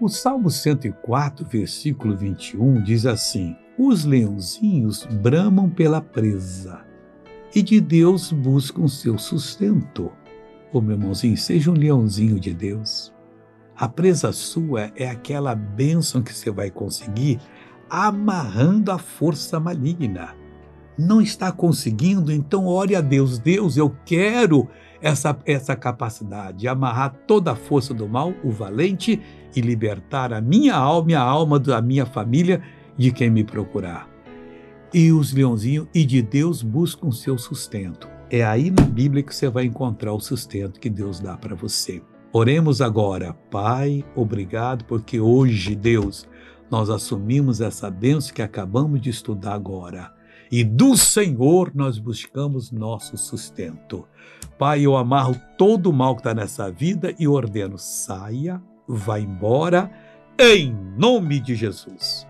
O Salmo 104, versículo 21 diz assim: Os leãozinhos bramam pela presa e de Deus buscam seu sustento. Ô meu irmãozinho, seja um leãozinho de Deus. A presa sua é aquela bênção que você vai conseguir amarrando a força maligna. Não está conseguindo? Então ore a Deus. Deus, eu quero essa, essa capacidade de amarrar toda a força do mal, o valente, e libertar a minha alma e a alma da minha família de quem me procurar. E os leãozinhos e de Deus buscam seu sustento. É aí na Bíblia que você vai encontrar o sustento que Deus dá para você. Oremos agora. Pai, obrigado porque hoje, Deus, nós assumimos essa bênção que acabamos de estudar agora e do Senhor nós buscamos nosso sustento. Pai, eu amarro todo o mal que está nessa vida e ordeno: saia, vá embora, em nome de Jesus.